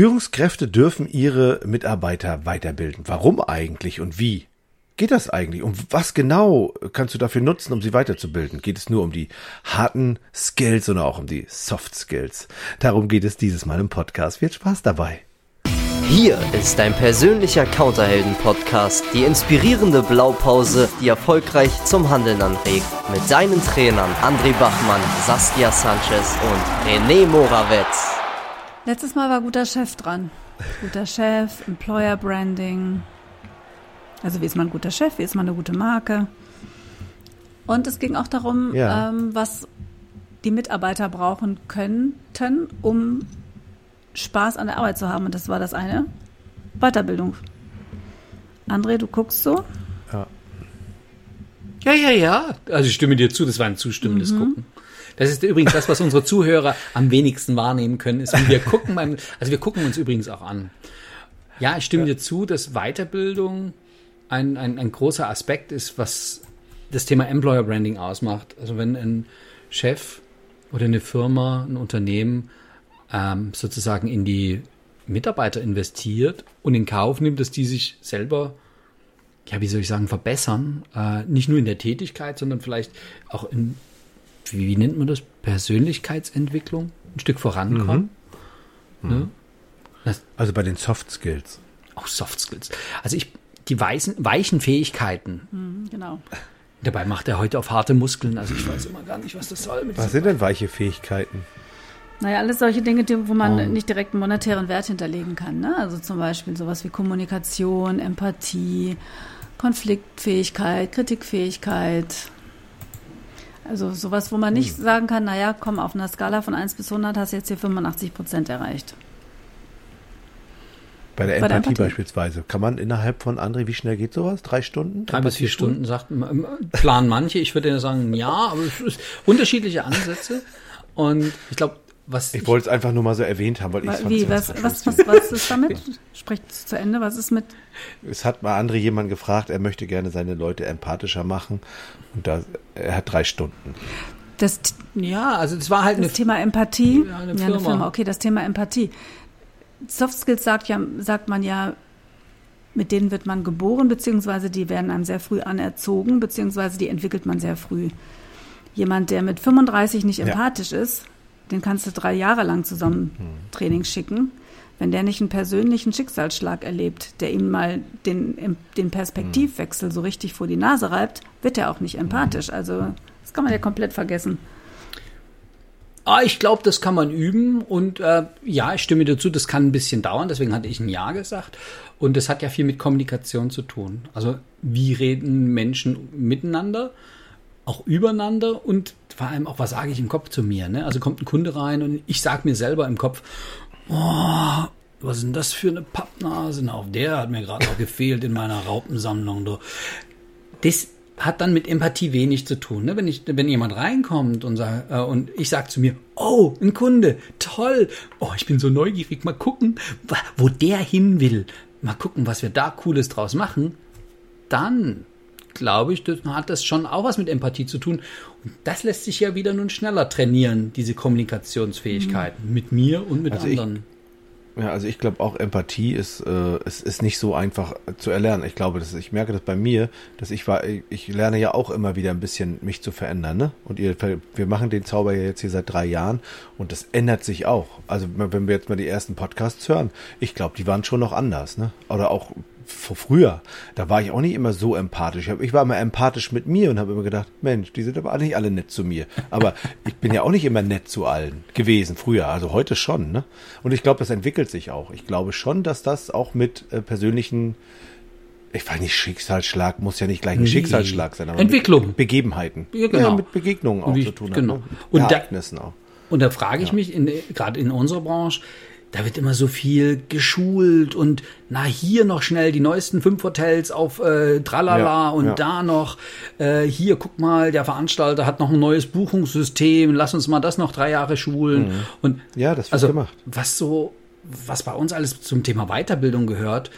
Führungskräfte dürfen ihre Mitarbeiter weiterbilden. Warum eigentlich und wie? Geht das eigentlich? Um was genau kannst du dafür nutzen, um sie weiterzubilden? Geht es nur um die harten Skills oder auch um die Soft Skills? Darum geht es dieses Mal im Podcast. Viel Spaß dabei. Hier ist dein persönlicher Counterhelden-Podcast, die inspirierende Blaupause, die erfolgreich zum Handeln anregt. Mit deinen Trainern André Bachmann, Saskia Sanchez und René Morawetz. Letztes Mal war guter Chef dran. Guter Chef, Employer Branding. Also wie ist man ein guter Chef, wie ist man eine gute Marke. Und es ging auch darum, Ja. ähm, was die Mitarbeiter brauchen könnten, um Spaß an der Arbeit zu haben. Und das war das eine. Weiterbildung. André, du guckst so. Ja, ja, ja. Also ich stimme dir zu, das war ein zustimmendes Gucken. Das ist übrigens das, was unsere Zuhörer am wenigsten wahrnehmen können, ist, wie wir gucken. Beim, also wir gucken uns übrigens auch an. Ja, ich stimme dir zu, dass Weiterbildung ein, ein, ein großer Aspekt ist, was das Thema Employer Branding ausmacht. Also wenn ein Chef oder eine Firma, ein Unternehmen ähm, sozusagen in die Mitarbeiter investiert und in Kauf nimmt, dass die sich selber ja, wie soll ich sagen, verbessern. Äh, nicht nur in der Tätigkeit, sondern vielleicht auch in, wie, wie nennt man das? Persönlichkeitsentwicklung, ein Stück vorankommen. Ne? Das, Also bei den Soft Skills. auch Soft Skills. Also ich, die weißen, weichen Fähigkeiten, Mhm, genau. dabei macht er heute auf harte Muskeln. Also ich weiß immer gar nicht, was das soll. Mit Was sind denn weiche Fähigkeiten? Naja, alles solche Dinge, die, wo man Oh. nicht direkt einen monetären Wert hinterlegen kann. Ne? Also zum Beispiel sowas wie Kommunikation, Empathie, Konfliktfähigkeit, Kritikfähigkeit. Also sowas, wo man nicht Hm. sagen kann, naja, komm, auf einer Skala von 1 bis 100 hast du jetzt hier 85 Prozent erreicht. Bei der Bei der Empathie, beispielsweise. Kann man innerhalb von, André, wie schnell geht sowas? Drei Stunden? Drei bis vier? Stunden sagt planen manche. Ich würde ja sagen, ja, aber es ist unterschiedliche Ansätze. Und ich glaube, was Ich wollte es einfach nur mal so erwähnt haben, weil ich Wie, was, was, was, was ist damit? Sprecht zu Ende, was ist mit Es hat mal André jemand gefragt, er möchte gerne seine Leute empathischer machen. Und da, er hat drei Stunden. das, ja, also das war halt eine das Thema Empathie? Ja, eine eine Firma. Firma. Okay, das Thema Empathie. Soft Skills sagt ja, sagt man ja, mit denen wird man geboren, beziehungsweise die werden einem sehr früh anerzogen, beziehungsweise die entwickelt man sehr früh. Jemand, der mit 35 nicht Ja. empathisch ist, den kannst du drei Jahre lang zusammen Training schicken. Wenn der nicht einen persönlichen Schicksalsschlag erlebt, der ihm mal den, den Perspektivwechsel so richtig vor die Nase reibt, wird er auch nicht empathisch. Also das kann man ja komplett vergessen. Ah, ich glaube, das kann man üben und äh, ja, ich stimme dir zu, das kann ein bisschen dauern, deswegen hatte ich ein Ja gesagt. Und das hat ja viel mit Kommunikation zu tun. Also wie reden Menschen miteinander, auch übereinander und vor allem auch, was sage ich im Kopf zu mir. Ne? Also kommt ein Kunde rein und ich sage mir selber im Kopf, oh, was ist denn das für eine Pappnase? Na, auf der hat mir gerade noch gefehlt in meiner Raupensammlung. Du. Das hat dann mit Empathie wenig zu tun. Ne? Wenn, ich, wenn jemand reinkommt und, sag, äh, und ich sage zu mir, oh, ein Kunde, toll, oh, ich bin so neugierig, mal gucken, wo der hin will, mal gucken, was wir da Cooles draus machen, dann glaube ich, das hat das schon auch was mit Empathie zu tun. Und das lässt sich ja wieder nun schneller trainieren, diese Kommunikationsfähigkeiten mit mir und mit Also ich- anderen. Ja, also ich glaube auch Empathie ist, äh, ist, ist nicht so einfach zu erlernen. Ich glaube, dass ich merke das bei mir, dass ich war, ich lerne ja auch immer wieder ein bisschen mich zu verändern, ne? Und ihr, wir machen den Zauber ja jetzt hier seit drei Jahren und das ändert sich auch. Also wenn wir jetzt mal die ersten Podcasts hören, ich glaube, die waren schon noch anders, ne? Oder auch vor früher, da war ich auch nicht immer so empathisch. Ich war immer empathisch mit mir und habe immer gedacht, Mensch, die sind aber nicht alle nett zu mir. Aber ich bin ja auch nicht immer nett zu allen gewesen früher, also heute schon. Ne? Und ich glaube, das entwickelt sich auch. Ich glaube schon, dass das auch mit äh, persönlichen, ich weiß nicht, Schicksalsschlag muss ja nicht gleich ein Nee. Schicksalsschlag sein, aber Entwicklung. Mit Begebenheiten. Ja, genau. mit Begegnungen auch Und wie- zu tun genau. hat. Ne? Und da- Ereignissen auch. Und da frage ich mich, in, gerade in unserer Branche, da wird immer so viel geschult und na hier noch schnell die neuesten fünf Hotels auf äh, Tralala Ja, und ja. da noch äh, hier guck mal der Veranstalter hat noch ein neues Buchungssystem lass uns mal das noch drei Jahre schulen und Mhm. Ja, das wird also gemacht. was so was bei uns alles zum Thema Weiterbildung gehört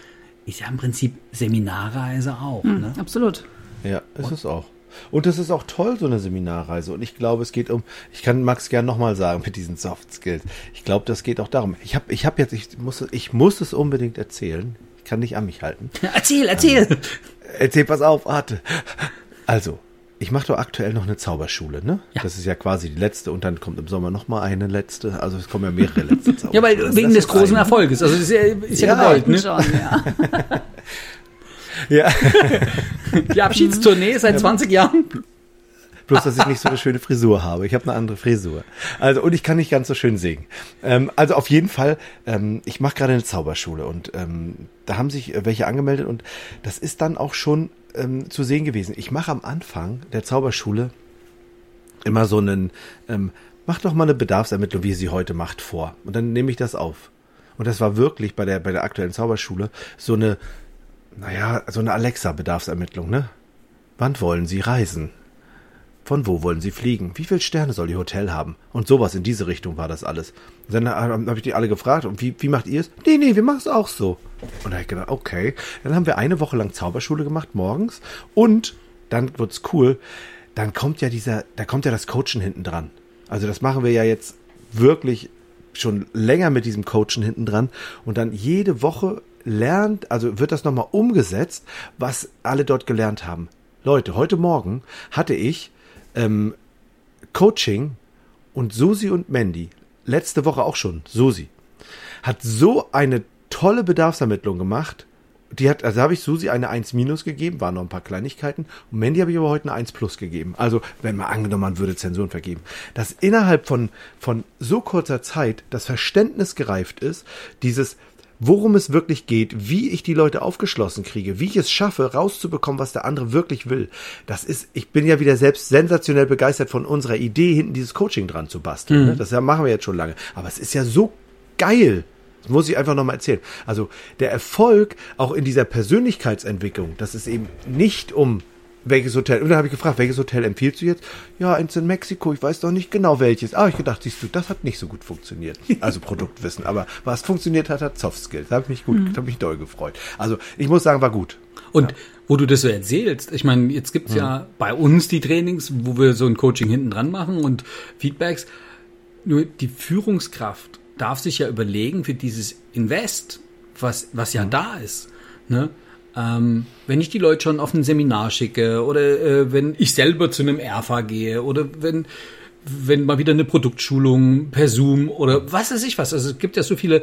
ist ja im Prinzip Seminarreise auch ne? Absolut. Ja, ist es auch. Und das ist auch toll, so eine Seminarreise. Und ich glaube, es geht um, ich kann Max gern nochmal sagen mit diesen Soft Skills. Ich glaube, das geht auch darum. Ich habe ich hab jetzt, ich muss, ich muss es unbedingt erzählen. Ich kann nicht an mich halten. erzähl, erzähl. Ähm, erzähl, pass auf, warte. Also, ich mache doch aktuell noch eine Zauberschule, ne? Ja. Das ist ja quasi die letzte und dann kommt im Sommer noch mal eine letzte. Also es kommen ja mehrere letzte Zauberschulen. ja, weil wegen des großen eine. Erfolges. Also ist ja, ist ja, ja gewollt, ne? Schon, ja. ja. Die Abschiedstournee seit 20 Jahren. Bloß, dass ich nicht so eine schöne Frisur habe. Ich habe eine andere Frisur. Also, und ich kann nicht ganz so schön singen. Ähm, also auf jeden Fall, ähm, ich mache gerade eine Zauberschule und ähm, da haben sich welche angemeldet und das ist dann auch schon ähm, zu sehen gewesen. Ich mache am Anfang der Zauberschule immer so einen, ähm, mach doch mal eine Bedarfsermittlung, wie sie heute macht, vor. Und dann nehme ich das auf. Und das war wirklich bei der, bei der aktuellen Zauberschule so eine, naja, so eine Alexa-Bedarfsermittlung, ne? Wann wollen Sie reisen? Von wo wollen Sie fliegen? Wie viele Sterne soll Ihr Hotel haben? Und sowas in diese Richtung war das alles. Und dann habe ich die alle gefragt, und wie, wie macht ihr es? Nee, nee, wir machen es auch so. Und da habe ich gedacht, okay. Dann haben wir eine Woche lang Zauberschule gemacht morgens und dann wird's cool. Dann kommt ja dieser, da kommt ja das Coachen hinten dran. Also das machen wir ja jetzt wirklich schon länger mit diesem Coachen hinten dran und dann jede Woche lernt, also wird das nochmal umgesetzt, was alle dort gelernt haben. Leute, heute Morgen hatte ich ähm, Coaching und Susi und Mandy, letzte Woche auch schon, Susi, hat so eine tolle Bedarfsermittlung gemacht. Die hat, also habe ich Susi eine 1 minus gegeben, waren noch ein paar Kleinigkeiten. Und Mandy habe ich aber heute eine 1 plus gegeben. Also, wenn man angenommen, man würde Zensuren vergeben. Dass innerhalb von, von so kurzer Zeit das Verständnis gereift ist, dieses, worum es wirklich geht, wie ich die Leute aufgeschlossen kriege, wie ich es schaffe, rauszubekommen, was der andere wirklich will. Das ist, ich bin ja wieder selbst sensationell begeistert von unserer Idee, hinten dieses Coaching dran zu basteln. Mhm. Das machen wir jetzt schon lange. Aber es ist ja so geil. Das muss ich einfach nochmal erzählen. Also der Erfolg auch in dieser Persönlichkeitsentwicklung, dass es eben nicht um welches Hotel? Und dann habe ich gefragt, welches Hotel empfiehlst du jetzt? Ja, eins in Mexiko, ich weiß doch nicht genau welches. Ah, ich gedacht, siehst du, das hat nicht so gut funktioniert. Also Produktwissen. Aber was funktioniert hat, hat Soft Skills. Da habe ich mich gut, mhm. habe mich doll gefreut. Also ich muss sagen, war gut. Und ja. wo du das so erzählst, ich meine, jetzt gibt's mhm. ja bei uns die Trainings, wo wir so ein Coaching hinten dran machen und Feedbacks. Nur die Führungskraft darf sich ja überlegen für dieses Invest, was, was ja mhm. da ist. Ne? Ähm, wenn ich die Leute schon auf ein Seminar schicke oder äh, wenn ich selber zu einem ERFA gehe oder wenn, wenn mal wieder eine Produktschulung per Zoom oder was weiß ich was. Also es gibt ja so viele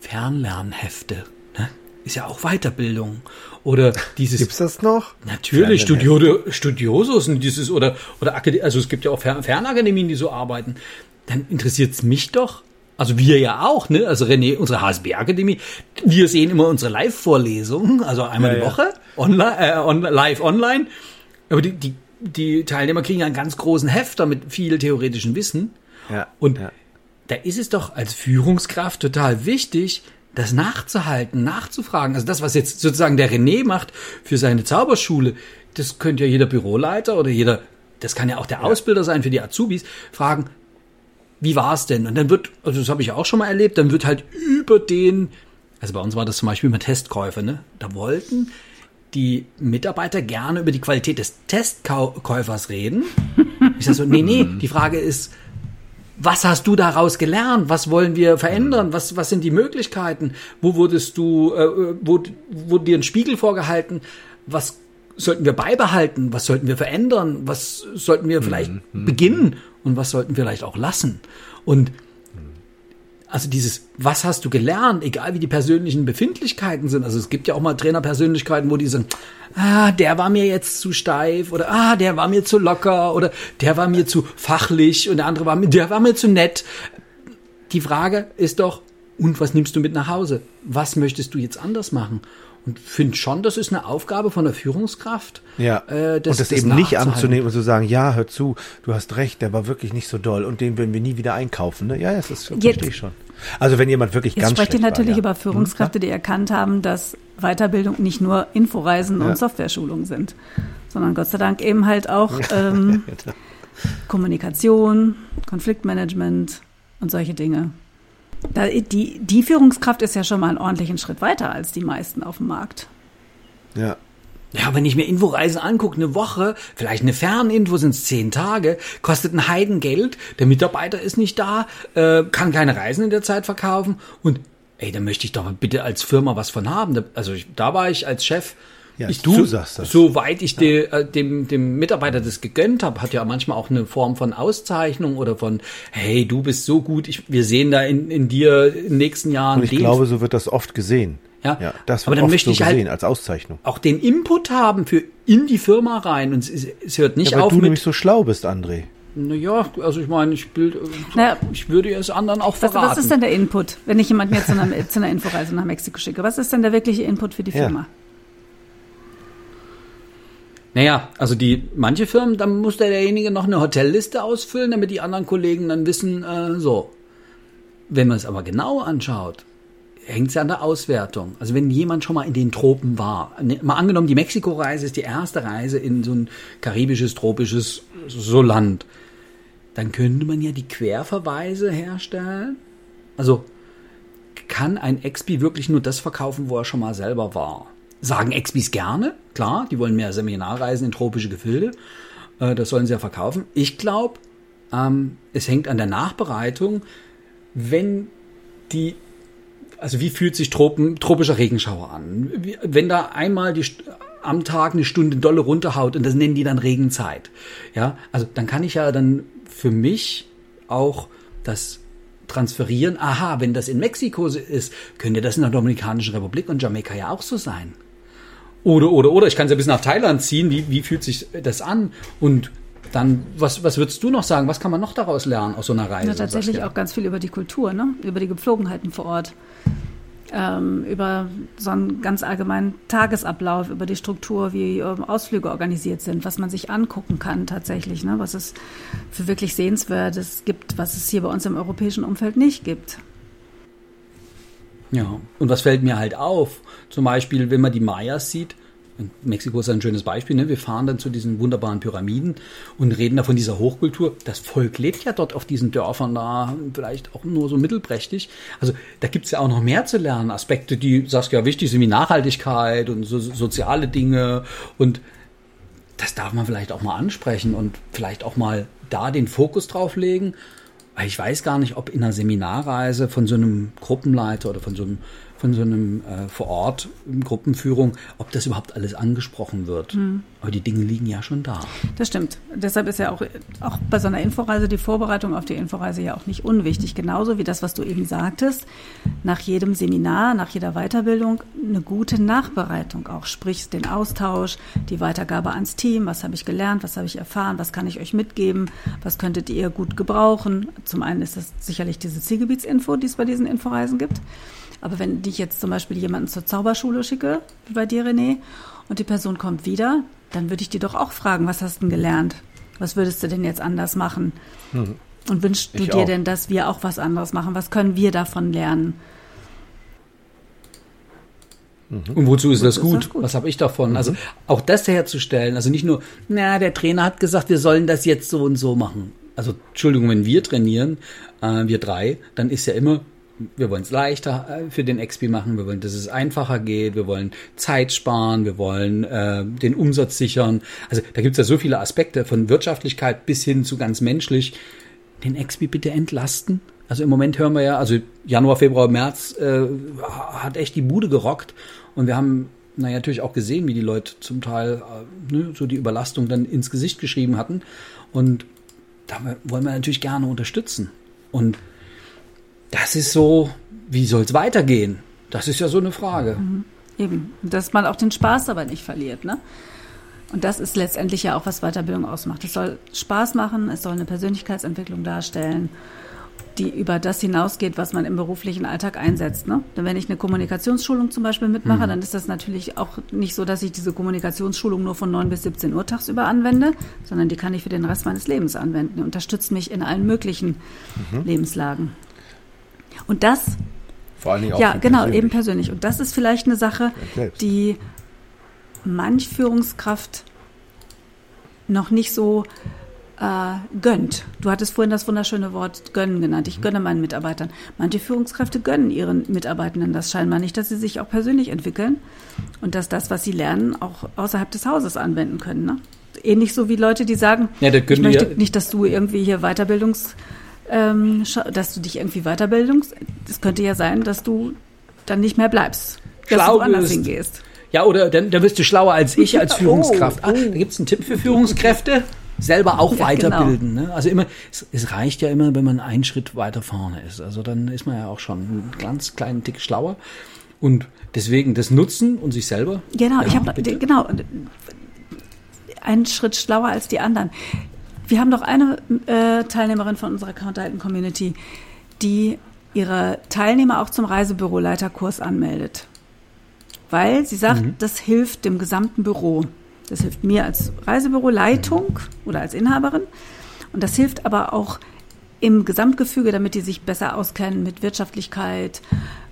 Fernlernhefte. Ne? Ist ja auch Weiterbildung. Oder dieses. Gibt's das noch? Natürlich, Studio, Studiosos und dieses oder, oder also es gibt ja auch Fernakademien, die so arbeiten. Dann interessiert's mich doch, also wir ja auch, ne? Also René, unsere HSB-Akademie, wir sehen immer unsere Live-Vorlesungen, also einmal ja, die Woche, online, äh, on, live online. Aber die, die, die Teilnehmer kriegen ja einen ganz großen Hefter mit viel theoretischem Wissen. Ja, Und ja. da ist es doch als Führungskraft total wichtig, das nachzuhalten, nachzufragen. Also das, was jetzt sozusagen der René macht für seine Zauberschule, das könnte ja jeder Büroleiter oder jeder, das kann ja auch der Ausbilder sein für die Azubis, fragen, wie war es denn? Und dann wird, also das habe ich auch schon mal erlebt, dann wird halt über den, also bei uns war das zum Beispiel mit Testkäufer, ne? Da wollten die Mitarbeiter gerne über die Qualität des Testkäufers reden. Ich sage so, nee, nee, die Frage ist, was hast du daraus gelernt? Was wollen wir verändern? Was, was sind die Möglichkeiten? Wo wurdest du, äh, wo, wurde dir ein Spiegel vorgehalten? Was sollten wir beibehalten? Was sollten wir verändern? Was sollten wir vielleicht mhm. beginnen? Und was sollten wir vielleicht auch lassen? Und also dieses, was hast du gelernt, egal wie die persönlichen Befindlichkeiten sind. Also es gibt ja auch mal Trainerpersönlichkeiten, wo die sagen, ah, der war mir jetzt zu steif oder ah, der war mir zu locker oder der war mir zu fachlich und der andere war mir, der war mir zu nett. Die Frage ist doch, und was nimmst du mit nach Hause? Was möchtest du jetzt anders machen? Und finde schon, das ist eine Aufgabe von der Führungskraft. Ja. Äh, das, und das, das eben nicht anzunehmen und zu sagen, ja, hör zu, du hast recht, der war wirklich nicht so doll und den werden wir nie wieder einkaufen. Ne? Ja, das ist, verstehe ich schon. Also wenn jemand wirklich Jetzt ganz sprecht ihr natürlich war, ja. über Führungskräfte, die erkannt haben, dass Weiterbildung nicht nur Inforeisen ja. und Software-Schulung sind, sondern Gott sei Dank eben halt auch ähm, Kommunikation, Konfliktmanagement und solche Dinge. Da, die, die Führungskraft ist ja schon mal einen ordentlichen Schritt weiter als die meisten auf dem Markt. Ja. Ja, wenn ich mir Inforeisen angucke, eine Woche, vielleicht eine Ferninfo sind es zehn Tage, kostet ein Heidengeld, der Mitarbeiter ist nicht da, äh, kann keine Reisen in der Zeit verkaufen und ey, da möchte ich doch bitte als Firma was von haben. Also ich, da war ich als Chef, Ja, ich du tu, sagst das. soweit ich de, äh, dem, dem Mitarbeiter das gegönnt habe, hat ja manchmal auch eine Form von Auszeichnung oder von, hey, du bist so gut, ich, wir sehen da in, in dir in den nächsten Jahren Und ich den glaube, so wird das oft gesehen. Ja, das aber wird dann oft möchte so ich halt- gesehen als Auszeichnung. auch den Input haben für in die Firma rein und es, es hört nicht Ja, weil auf du mit nämlich so schlau bist, André. Naja, also ich meine, ich, bild, Naja. ich würde es anderen auch Was, verraten. was ist denn der Input, wenn ich jemanden jetzt zu einer, zu einer Inforeise nach Mexiko schicke? Was ist denn der wirkliche Input für die Ja. Naja, also die manche Firmen, dann muss der derjenige noch eine Hotelliste ausfüllen, damit die anderen Kollegen dann wissen, äh, so. Wenn man es aber genau anschaut, hängt es ja an der Auswertung. Also wenn jemand schon mal in den Tropen war, ne, mal angenommen, die Mexiko-Reise ist die erste Reise in so ein karibisches, tropisches so Land, dann könnte man ja die Querverweise herstellen. Also kann ein Expi wirklich nur das verkaufen, wo er schon mal selber war? Sagen Expis gerne, klar, die wollen mehr Seminarreisen in tropische Gefilde, äh, das sollen sie ja verkaufen. Ich glaube, ähm, es hängt an der Nachbereitung, wenn die, also wie fühlt sich Tropen, tropischer Regenschauer an? Wenn da einmal die, am Tag eine Stunde dolle runterhaut und das nennen die dann Regenzeit. Ja, also dann kann ich ja dann für mich auch das transferieren. Aha, wenn das in Mexiko ist, könnte das in der Dominikanischen Republik und Jamaika ja auch so sein. Oder, oder, oder, ich kann es ja bis nach Thailand ziehen. Wie, wie fühlt sich das an? Und dann, was, was würdest du noch sagen? Was kann man noch daraus lernen aus so einer Reise? Ja, tatsächlich auch ganz viel über die Kultur, ne? über die Gepflogenheiten vor Ort, ähm, über so einen ganz allgemeinen Tagesablauf, über die Struktur, wie ähm, Ausflüge organisiert sind, was man sich angucken kann tatsächlich, ne? was es für wirklich Sehenswertes gibt, was es hier bei uns im europäischen Umfeld nicht gibt. Ja, und was fällt mir halt auf? Zum Beispiel, wenn man die Mayas sieht, Mexiko ist ein schönes Beispiel, ne? wir fahren dann zu diesen wunderbaren Pyramiden und reden da von dieser Hochkultur. Das Volk lebt ja dort auf diesen Dörfern da, vielleicht auch nur so mittelprächtig. Also da gibt's ja auch noch mehr zu lernen. Aspekte, die, sagst du ja, wichtig sind wie Nachhaltigkeit und so, soziale Dinge und das darf man vielleicht auch mal ansprechen und vielleicht auch mal da den Fokus drauf legen. Ich weiß gar nicht, ob in einer Seminarreise von so einem Gruppenleiter oder von so einem, von so einem äh, vor Ort Gruppenführung, ob das überhaupt alles angesprochen wird. Aber die Dinge liegen ja schon da. Das stimmt. Deshalb ist ja auch, auch bei so einer Inforeise die Vorbereitung auf die Inforeise ja auch nicht unwichtig. Genauso wie das, was du eben sagtest, nach jedem Seminar, nach jeder Weiterbildung eine gute Nachbereitung auch. Sprich den Austausch, die Weitergabe ans Team. Was habe ich gelernt? Was habe ich erfahren? Was kann ich euch mitgeben? Was könntet ihr gut gebrauchen? Zum einen ist das sicherlich diese Zielgebietsinfo, die es bei diesen Inforeisen gibt. Aber wenn ich jetzt zum Beispiel jemanden zur Zauberschule schicke, wie bei dir, René, und die Person kommt wieder, dann würde ich die doch auch fragen, was hast du denn gelernt? Was würdest du denn jetzt anders machen? Und wünschst du Ich dir auch. denn, dass wir auch was anderes machen? Was können wir davon lernen? Und wozu ist das ist gut? das gut. Was habe ich davon? Also auch das herzustellen. Also nicht nur, na, der Trainer hat gesagt, wir sollen das jetzt so und so machen. Also Entschuldigung, wenn wir trainieren, äh, wir drei, dann ist ja immer, wir wollen es leichter äh, für den XP machen, wir wollen, dass es einfacher geht, wir wollen Zeit sparen, wir wollen äh, den Umsatz sichern. Also da gibt es ja so viele Aspekte von Wirtschaftlichkeit bis hin zu ganz menschlich. Den XP bitte entlasten. Also im Moment hören wir ja, also Januar, Februar, März äh, hat echt die Bude gerockt und wir haben naja, natürlich auch gesehen, wie die Leute zum Teil äh, ne, so die Überlastung dann ins Gesicht geschrieben hatten und da wollen wir natürlich gerne unterstützen. Und das ist so, wie soll es weitergehen? Das ist ja so eine Frage. Eben, dass man auch den Spaß dabei nicht verliert, ne? Und das ist letztendlich ja auch, was Weiterbildung ausmacht. Es soll Spaß machen, es soll eine Persönlichkeitsentwicklung darstellen, die über das hinausgeht, was man im beruflichen Alltag einsetzt. Ne? Denn wenn ich eine Kommunikationsschulung zum Beispiel mitmache, dann ist das natürlich auch nicht so, dass ich diese Kommunikationsschulung nur von 9 bis 17 Uhr tagsüber anwende, sondern die kann ich für den Rest meines Lebens anwenden. Die unterstützt mich in allen möglichen Lebenslagen. Und das Vor allen Dingen auch ja, für genau, persönlich. eben persönlich. Und das ist vielleicht eine Sache, die manch Führungskraft noch nicht so äh, gönnt. Du hattest vorhin das wunderschöne Wort gönnen genannt. Ich gönne meinen Mitarbeitern. Manche Führungskräfte gönnen ihren Mitarbeitenden das scheinbar nicht, dass sie sich auch persönlich entwickeln und dass das, was sie lernen, auch außerhalb des Hauses anwenden können. Ne? Ähnlich so wie Leute, die sagen, Ja, ich möchte wir- nicht, dass du irgendwie hier Weiterbildungs, ähm, dass du dich irgendwie weiterbildungs. Es könnte ja sein, dass du dann nicht mehr bleibst, dass Schlau du woanders hingehst. Ja, oder dann, dann wirst du schlauer als ich als Oh, Führungskraft. oh. Ah, da gibt's einen Tipp für Führungskräfte. Selber auch Ja, weiterbilden. Ne? Also immer, es, es reicht ja immer, wenn man einen Schritt weiter vorne ist. Also dann ist man ja auch schon einen ganz kleinen Tick schlauer. Und deswegen das Nutzen und sich selber. Genau, Ja, ich habe genau einen Schritt schlauer als die anderen. Wir haben doch eine äh, Teilnehmerin von unserer Counterhalten Community, die ihre Teilnehmer auch zum Reisebüroleiterkurs anmeldet. Weil sie sagt, Mhm. das hilft dem gesamten Büro. Das hilft mir als Reisebüroleitung oder als Inhaberin. Und das hilft aber auch im Gesamtgefüge, damit die sich besser auskennen mit Wirtschaftlichkeit,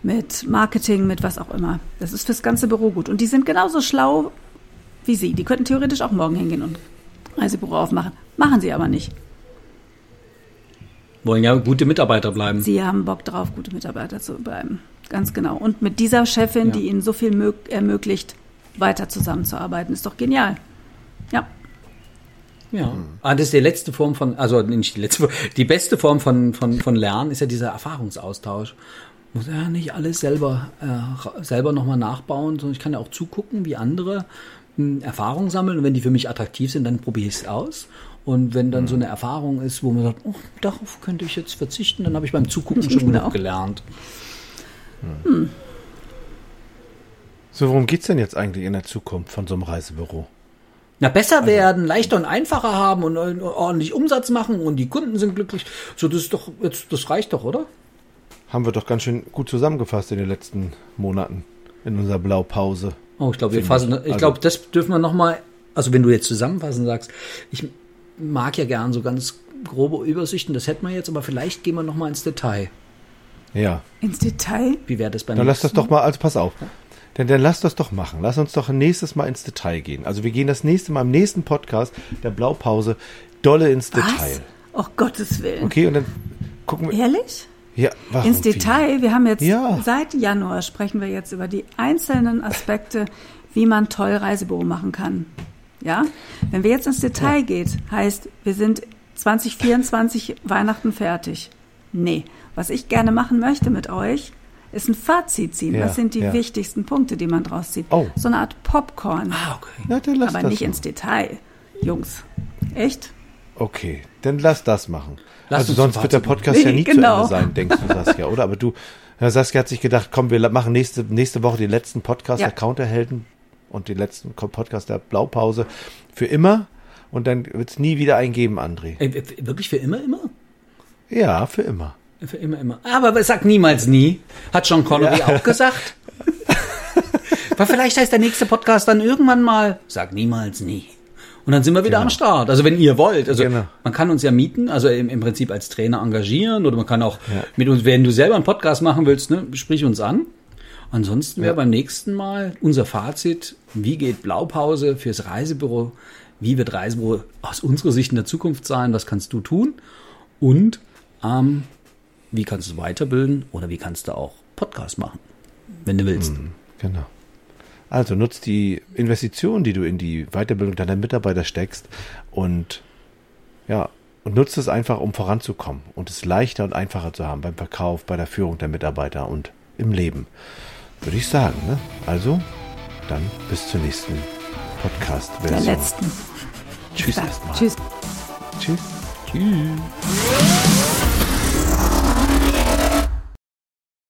mit Marketing, mit was auch immer. Das ist fürs ganze Büro gut. Und die sind genauso schlau wie Sie. Die könnten theoretisch auch morgen hingehen und Reisebüro aufmachen. Machen sie aber nicht. Wollen ja gute Mitarbeiter bleiben. Sie haben Bock drauf, gute Mitarbeiter zu bleiben. Ganz genau. Und mit dieser Chefin, Ja. die ihnen so viel mög- ermöglicht, weiter zusammenzuarbeiten, ist doch genial. Ja. Ja. Ah, das ist die letzte Form von, also nicht die letzte, die beste Form von, von, von Lernen ist ja dieser Erfahrungsaustausch. Muss ja nicht alles selber, äh, selber nochmal nachbauen, sondern ich kann ja auch zugucken, wie andere Erfahrungen sammeln. Und wenn die für mich attraktiv sind, dann probiere ich es aus. Und wenn dann so eine Erfahrung ist, wo man sagt, oh, darauf könnte ich jetzt verzichten, dann habe ich beim Zugucken schon Genau. genug gelernt. So, worum geht's denn jetzt eigentlich in der Zukunft von so einem Reisebüro? Na, besser werden, leichter und einfacher haben und äh, ordentlich Umsatz machen und die Kunden sind glücklich. So, das ist doch, jetzt, das reicht doch, oder? Haben wir doch ganz schön gut zusammengefasst in den letzten Monaten in unserer Blaupause. Oh, ich glaube, wir fassen, ich. ich Also- glaube, das dürfen wir noch mal, also wenn du jetzt zusammenfassen sagst, ich mag ja gern so ganz grobe Übersichten, das hätten wir jetzt, aber vielleicht gehen wir noch mal ins Detail. Ja, Ins Detail. Wie wäre das beim dann lass das doch mal, also pass auf. Denn dann lass das doch machen. Lass uns doch nächstes Mal ins Detail gehen. Also wir gehen das nächste Mal im nächsten Podcast der Blaupause dolle ins Detail. Was? Oh Gottes Willen. Okay, und dann gucken wir. Ehrlich? Ja, warum? Ins? Detail. Wir haben jetzt Ja. seit Januar sprechen wir jetzt über die einzelnen Aspekte, wie man toll Reisebüro machen kann. Ja? Wenn wir jetzt ins Detail geht, heißt, wir sind 2024 Weihnachten fertig. Nee. Was ich gerne machen möchte mit euch, ist ein Fazit ziehen. Ja, Was sind die ja. wichtigsten Punkte, die man draus zieht? Oh. So eine Art Popcorn. Ah, okay. Na, dann lass aber das nicht machen. ins Detail. Jungs. Echt? Okay, dann lass das machen. Lass also sonst wird der Podcast ja Nee, nie genau. zu Ende sein, denkst du, Saskia, oder? Aber du, ja, Saskia hat sich gedacht, komm, wir machen nächste, nächste Woche den letzten Podcast Ja. der Counterhelden und den letzten Podcast der Blaupause für immer und dann wird es nie wieder eingeben, André. Ey, w- wirklich für immer, immer? Ja, für immer. Für immer, immer. Aber sag niemals nie. Hat John Connery Ja. auch gesagt. Aber vielleicht heißt der nächste Podcast dann irgendwann mal, sag niemals nie. Und dann sind wir wieder Genau. am Start. Also wenn ihr wollt, also Genau. man kann uns ja mieten, also im, im Prinzip als Trainer engagieren oder man kann auch Ja. mit uns, wenn du selber einen Podcast machen willst, ne, sprich uns an. Ansonsten wäre Ja. beim nächsten Mal unser Fazit, wie geht Blaupause fürs Reisebüro, wie wird Reisebüro aus unserer Sicht in der Zukunft sein, was kannst du tun und ähm, wie kannst du weiterbilden oder wie kannst du auch Podcast machen, wenn du willst. Genau. Also nutzt die Investition, die du in die Weiterbildung deiner Mitarbeiter steckst und ja, und nutzt es einfach, um voranzukommen und es leichter und einfacher zu haben beim Verkauf, bei der Führung der Mitarbeiter und im Leben. Würde ich sagen, ne? Also, dann bis zur nächsten Podcast-Version. Der letzten. Tschüss erstmal. Tschüss. Tschüss. Tschüss.